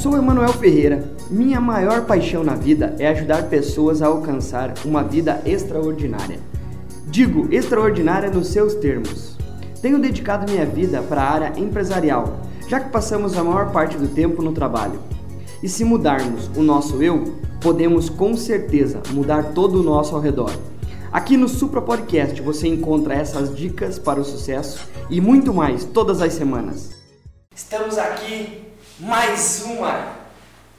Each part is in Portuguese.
Sou Emanuel Ferreira. Minha maior paixão na vida é ajudar pessoas a alcançar uma vida extraordinária. Digo extraordinária nos seus termos. Tenho dedicado minha vida para a área empresarial, já que passamos a maior parte do tempo no trabalho. E se mudarmos o nosso eu, podemos com certeza mudar todo o nosso ao redor. Aqui no Supra Podcast você encontra essas dicas para o sucesso e muito mais todas as semanas. Estamos aqui mais uma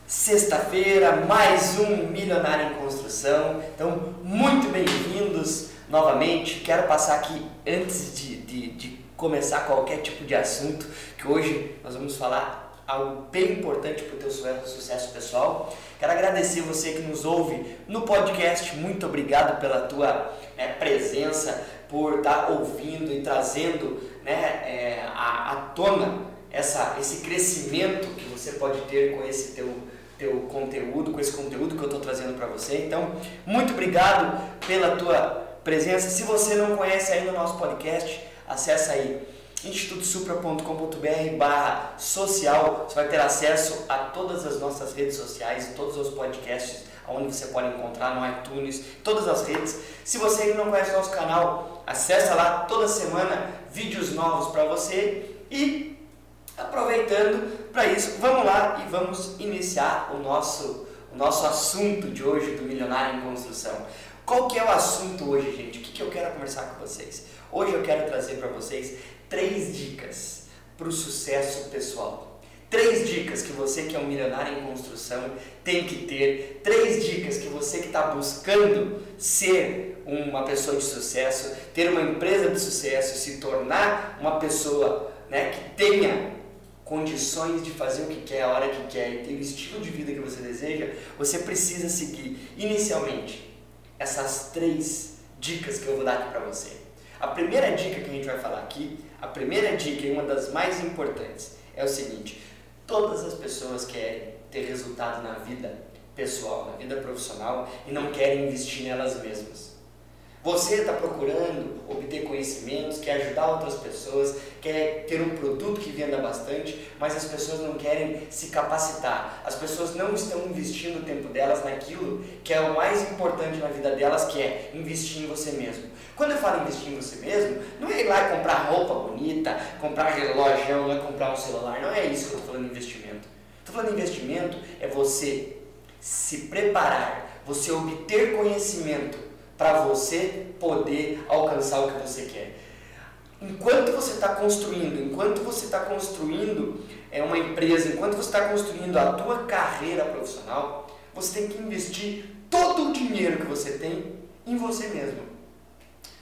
sexta-feira, mais um Milionário em Construção. Então, muito bem-vindos novamente. Quero passar aqui antes de, de, de começar qualquer tipo de assunto, que hoje nós vamos falar algo bem importante para o teu sucesso pessoal. Quero agradecer você que nos ouve no podcast. Muito obrigado pela tua né, presença, por estar tá ouvindo e trazendo né, é, a tona essa, esse crescimento que você pode ter com esse teu, teu conteúdo, com esse conteúdo que eu estou trazendo para você. Então, muito obrigado pela tua presença. Se você não conhece ainda o nosso podcast, acessa aí institutosupra.com.br barra social, você vai ter acesso a todas as nossas redes sociais, todos os podcasts onde você pode encontrar no iTunes, todas as redes. Se você ainda não conhece o nosso canal, acessa lá toda semana vídeos novos para você e aproveitando para isso, vamos lá e vamos iniciar o nosso o nosso assunto de hoje do Milionário em Construção. Qual que é o assunto hoje, gente? O que, que eu quero conversar com vocês? Hoje eu quero trazer para vocês três dicas para o sucesso pessoal. Três dicas que você que é um milionário em construção tem que ter. Três dicas que você que está buscando ser uma pessoa de sucesso, ter uma empresa de sucesso, se tornar uma pessoa né, que tenha condições de fazer o que quer, a hora que quer e ter o estilo de vida que você deseja, você precisa seguir inicialmente essas três dicas que eu vou dar aqui para você. A primeira dica que a gente vai falar aqui a primeira dica e uma das mais importantes é o seguinte: todas as pessoas querem ter resultado na vida pessoal, na vida profissional e não querem investir nelas mesmas. Você está procurando obter conhecimentos, quer ajudar outras pessoas, quer ter um produto que venda bastante, mas as pessoas não querem se capacitar. As pessoas não estão investindo o tempo delas naquilo que é o mais importante na vida delas, que é investir em você mesmo. Quando eu falo investir em você mesmo, não é ir lá e comprar roupa bonita, comprar relógio, não é comprar um celular, não é isso que eu estou falando de investimento. Estou falando de investimento é você se preparar, você obter conhecimento para você poder alcançar o que você quer. Enquanto você está construindo, enquanto você está construindo é, uma empresa, enquanto você está construindo a tua carreira profissional, você tem que investir todo o dinheiro que você tem em você mesmo.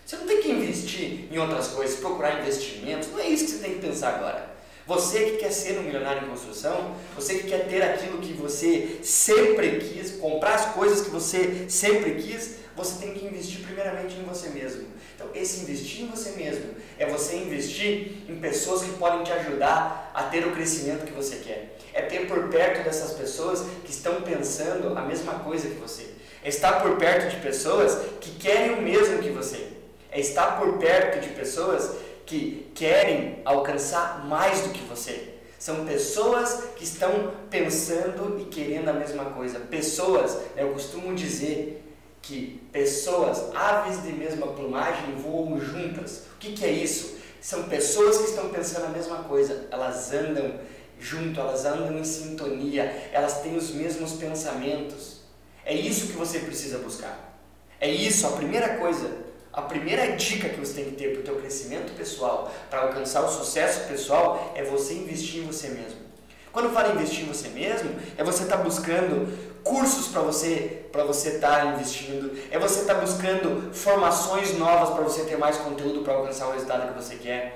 Você não tem que investir em outras coisas, procurar investimentos, não é isso que você tem que pensar agora. Você que quer ser um milionário em construção, você que quer ter aquilo que você sempre quis, comprar as coisas que você sempre quis, você tem que investir primeiramente em você mesmo. Então, esse investir em você mesmo é você investir em pessoas que podem te ajudar a ter o crescimento que você quer. É ter por perto dessas pessoas que estão pensando a mesma coisa que você. É estar por perto de pessoas que querem o mesmo que você. É estar por perto de pessoas que querem alcançar mais do que você. São pessoas que estão pensando e querendo a mesma coisa. Pessoas, né, eu costumo dizer que pessoas, aves de mesma plumagem, voam juntas. O que, que é isso? São pessoas que estão pensando a mesma coisa. Elas andam junto, elas andam em sintonia, elas têm os mesmos pensamentos. É isso que você precisa buscar. É isso, a primeira coisa, a primeira dica que você tem que ter para o teu crescimento pessoal, para alcançar o sucesso pessoal, é você investir em você mesmo. Quando eu falo investir em você mesmo, é você estar tá buscando cursos para você para você estar tá investindo, é você estar tá buscando formações novas para você ter mais conteúdo para alcançar o resultado que você quer.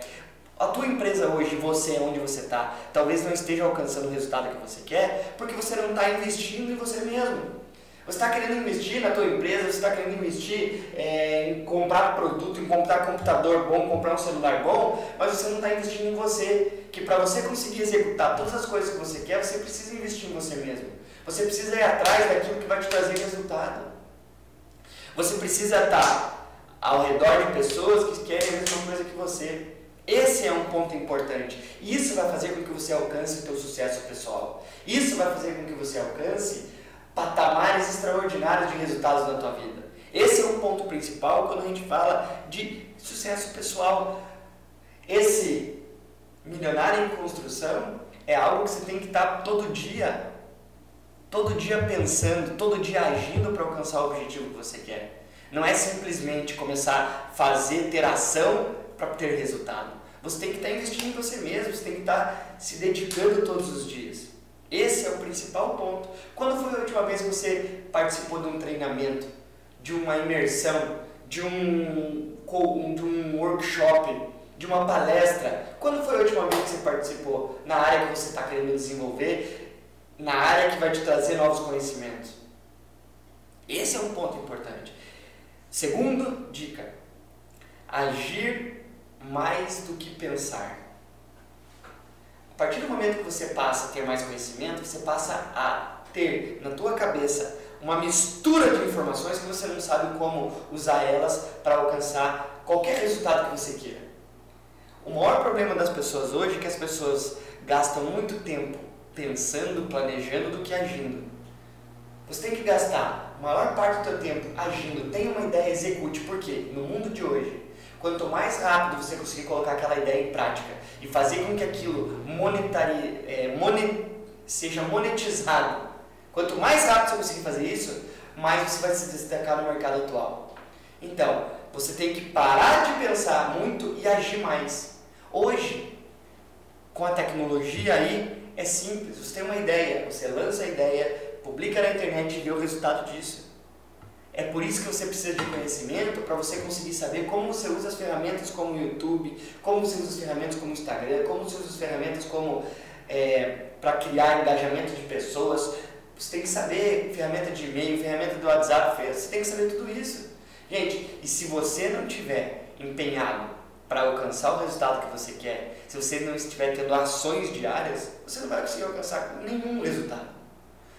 A tua empresa hoje, você onde você está, talvez não esteja alcançando o resultado que você quer, porque você não está investindo em você mesmo. Você está querendo investir na tua empresa, você está querendo investir é, em comprar produto, em comprar computador bom, comprar um celular bom, mas você não está investindo em você. Que para você conseguir executar todas as coisas que você quer, você precisa investir em você mesmo. Você precisa ir atrás daquilo que vai te trazer resultado. Você precisa estar ao redor de pessoas que querem a mesma coisa que você. Esse é um ponto importante. Isso vai fazer com que você alcance o seu sucesso pessoal. Isso vai fazer com que você alcance patamares extraordinários de resultados na tua vida. Esse é o ponto principal quando a gente fala de sucesso pessoal. Esse milionário em construção é algo que você tem que estar todo dia, todo dia pensando, todo dia agindo para alcançar o objetivo que você quer. Não é simplesmente começar a fazer, ter ação para ter resultado. Você tem que estar investindo em você mesmo, você tem que estar se dedicando todos os dias. Esse é o principal ponto. Quando foi a última vez que você participou de um treinamento, de uma imersão, de um, de um workshop, de uma palestra? Quando foi a última vez que você participou na área que você está querendo desenvolver, na área que vai te trazer novos conhecimentos? Esse é um ponto importante. Segundo dica, agir mais do que pensar. A partir do momento que você passa a ter mais conhecimento, você passa a ter na tua cabeça uma mistura de informações que você não sabe como usar elas para alcançar qualquer resultado que você queira. O maior problema das pessoas hoje é que as pessoas gastam muito tempo pensando, planejando do que agindo. Você tem que gastar a maior parte do seu tempo agindo, tenha uma ideia, execute. Por quê? No mundo de hoje, quanto mais rápido você conseguir colocar aquela ideia em prática e fazer com que aquilo monetari, é, monet, seja monetizado, quanto mais rápido você conseguir fazer isso, mais você vai se destacar no mercado atual. Então, você tem que parar de pensar muito e agir mais. Hoje, com a tecnologia aí, é simples. Você tem uma ideia, você lança a ideia, publica na internet e vê o resultado disso. É por isso que você precisa de conhecimento para você conseguir saber como você usa as ferramentas como o YouTube, como você usa as ferramentas como o Instagram, como você usa as ferramentas como é, para criar engajamento de pessoas. Você tem que saber ferramenta de e-mail, ferramenta do WhatsApp, você tem que saber tudo isso. Gente, e se você não tiver empenhado para alcançar o resultado que você quer, se você não estiver tendo ações diárias, você não vai conseguir alcançar nenhum resultado.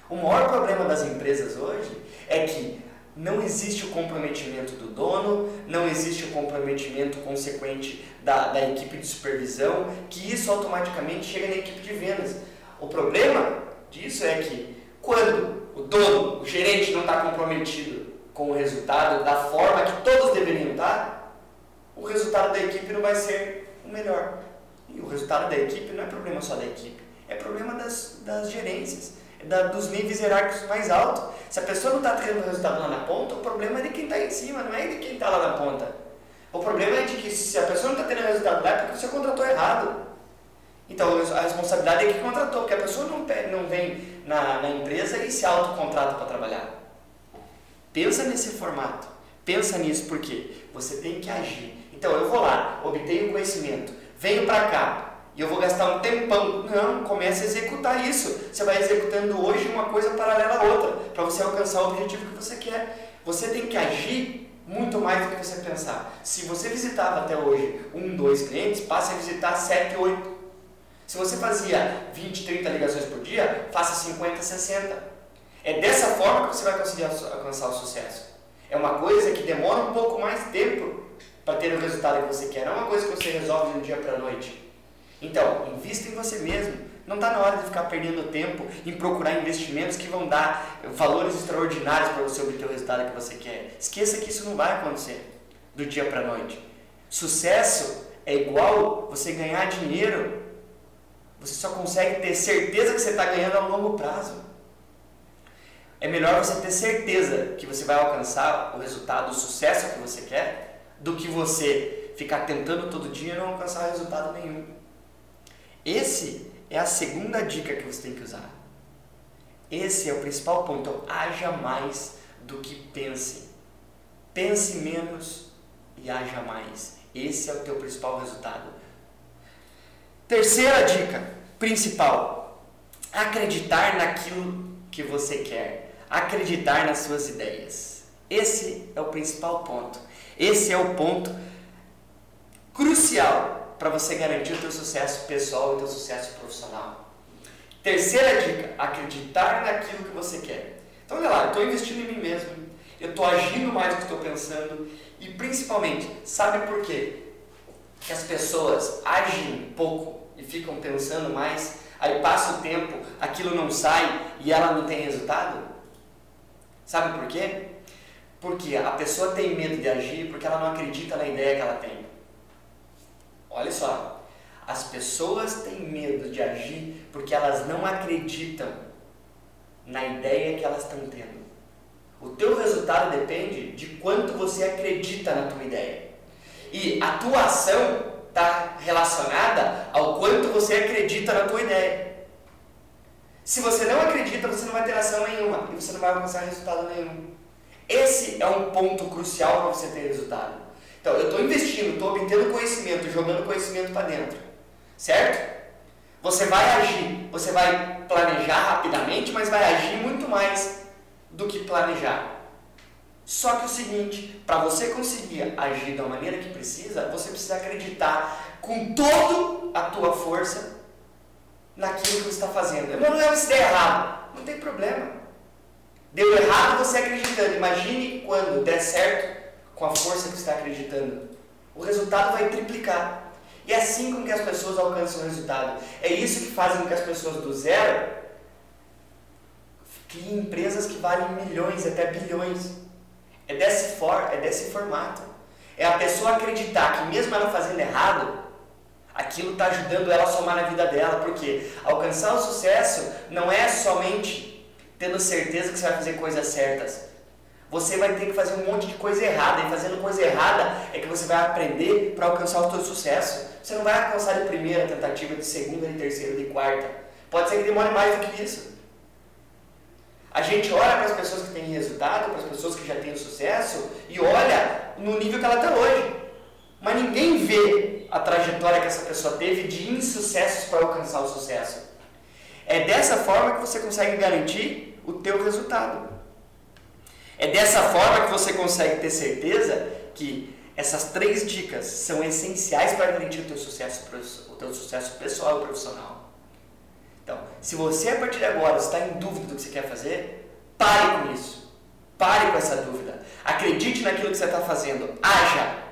O maior problema das empresas hoje é que não existe o comprometimento do dono, não existe o comprometimento consequente da, da equipe de supervisão, que isso automaticamente chega na equipe de vendas. O problema disso é que quando o dono, o gerente não está comprometido com o resultado da forma que todos deveriam estar, o resultado da equipe não vai ser o melhor. E o resultado da equipe não é problema só da equipe, é problema das, das gerências, da, dos níveis hierárquicos mais altos. Se a pessoa não está tendo resultado lá na ponta, o problema é de quem está em cima, não é de quem está lá na ponta. O problema é de que se a pessoa não está tendo resultado lá é porque você contratou errado. Então a responsabilidade é que contratou, porque a pessoa não, não vem na, na empresa e se autocontrata para trabalhar. Pensa nesse formato. Pensa nisso porque você tem que agir. Então eu vou lá, obtenho conhecimento, venho para cá e eu vou gastar um tempão. Não, comece a executar isso. Você vai executando hoje uma coisa paralela à outra para você alcançar o objetivo que você quer. Você tem que agir muito mais do que você pensar. Se você visitava até hoje um, dois clientes, passe a visitar sete, oito. Se você fazia 20, 30 ligações por dia, faça 50, 60. É dessa forma que você vai conseguir alcançar o sucesso. É uma coisa que demora um pouco mais tempo para ter o resultado que você quer. Não é uma coisa que você resolve de um dia para a noite. Então, invista em você mesmo. Não está na hora de ficar perdendo tempo em procurar investimentos que vão dar valores extraordinários para você obter o resultado que você quer. Esqueça que isso não vai acontecer do dia para a noite. Sucesso é igual você ganhar dinheiro. Você só consegue ter certeza que você está ganhando a longo prazo. É melhor você ter certeza que você vai alcançar o resultado, o sucesso que você quer, do que você ficar tentando todo dia e não alcançar resultado nenhum. Esse é a segunda dica que você tem que usar. Esse é o principal ponto. Então, haja mais do que pense. Pense menos e haja mais. Esse é o teu principal resultado. Terceira dica principal: acreditar naquilo que você quer. Acreditar nas suas ideias. Esse é o principal ponto. Esse é o ponto crucial para você garantir o teu sucesso pessoal e o teu sucesso profissional. Terceira dica, acreditar naquilo que você quer. Então, olha lá, eu estou investindo em mim mesmo, eu estou agindo mais do que estou pensando e principalmente, sabe por quê? que as pessoas agem pouco e ficam pensando mais, aí passa o tempo, aquilo não sai e ela não tem resultado? Sabe por quê? Porque a pessoa tem medo de agir porque ela não acredita na ideia que ela tem. Olha só, as pessoas têm medo de agir porque elas não acreditam na ideia que elas estão tendo. O teu resultado depende de quanto você acredita na tua ideia. E a tua ação está relacionada ao quanto você acredita na tua ideia. Se você não acredita, você não vai ter ação nenhuma e você não vai alcançar resultado nenhum. Esse é um ponto crucial para você ter resultado. Então, eu estou investindo, estou obtendo conhecimento, jogando conhecimento para dentro. Certo? Você vai agir, você vai planejar rapidamente, mas vai agir muito mais do que planejar. Só que o seguinte, para você conseguir agir da maneira que precisa, você precisa acreditar com toda a tua força naquilo que você está fazendo. Emanuel, se der errado, não tem problema. Deu errado você acreditando. Imagine quando der certo com a força que está acreditando. O resultado vai triplicar. E é assim com que as pessoas alcançam o resultado. É isso que faz com que as pessoas do zero criem empresas que valem milhões, até bilhões. É desse, for, é desse formato. É a pessoa acreditar que mesmo ela fazendo errado, aquilo está ajudando ela a somar na vida dela. Porque alcançar o sucesso não é somente tendo certeza que você vai fazer coisas certas. Você vai ter que fazer um monte de coisa errada. E fazendo coisa errada é que você vai aprender para alcançar o seu sucesso. Você não vai alcançar de primeira tentativa, de segunda, de terceira, de quarta. Pode ser que demore mais do que isso. A gente olha para as pessoas que têm resultado, para as pessoas que já têm sucesso e olha no nível que ela está hoje. Mas ninguém vê a trajetória que essa pessoa teve de insucessos para alcançar o sucesso. É dessa forma que você consegue garantir o teu resultado. É dessa forma que você consegue ter certeza que essas três dicas são essenciais para garantir o teu sucesso, o teu sucesso pessoal e profissional. Então, se você a partir de agora está em dúvida do que você quer fazer, pare com isso. Pare com essa dúvida. Acredite naquilo que você está fazendo. Haja.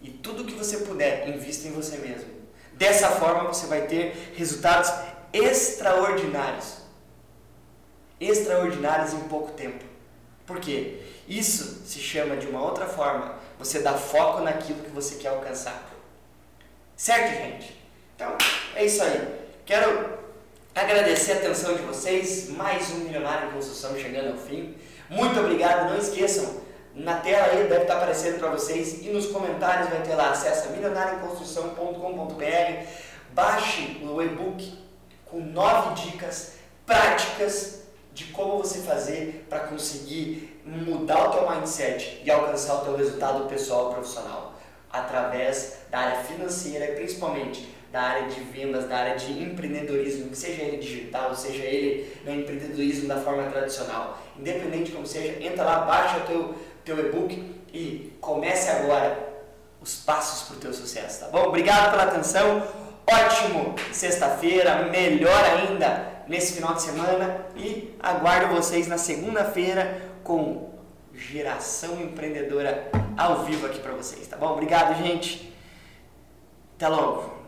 E tudo que você puder, invista em você mesmo. Dessa forma você vai ter resultados extraordinários. Extraordinários em pouco tempo. Por quê? Isso se chama de uma outra forma. Você dá foco naquilo que você quer alcançar. Certo, gente? Então, é isso aí. Quero Agradecer a atenção de vocês, mais um Milionário em Construção chegando ao fim. Muito obrigado, não esqueçam, na tela aí deve estar aparecendo para vocês e nos comentários vai ter lá, acessa milionarioemconstrução.com.br, baixe o e-book com nove dicas práticas de como você fazer para conseguir mudar o teu mindset e alcançar o teu resultado pessoal e profissional através da área financeira principalmente da área de vendas, da área de empreendedorismo, seja ele digital, seja ele no empreendedorismo da forma tradicional. Independente como seja, entra lá, baixa teu, teu e-book e comece agora os passos para o teu sucesso, tá bom? Obrigado pela atenção, ótimo sexta-feira, melhor ainda nesse final de semana e aguardo vocês na segunda-feira com Geração Empreendedora ao vivo aqui para vocês, tá bom? Obrigado, gente. Até logo.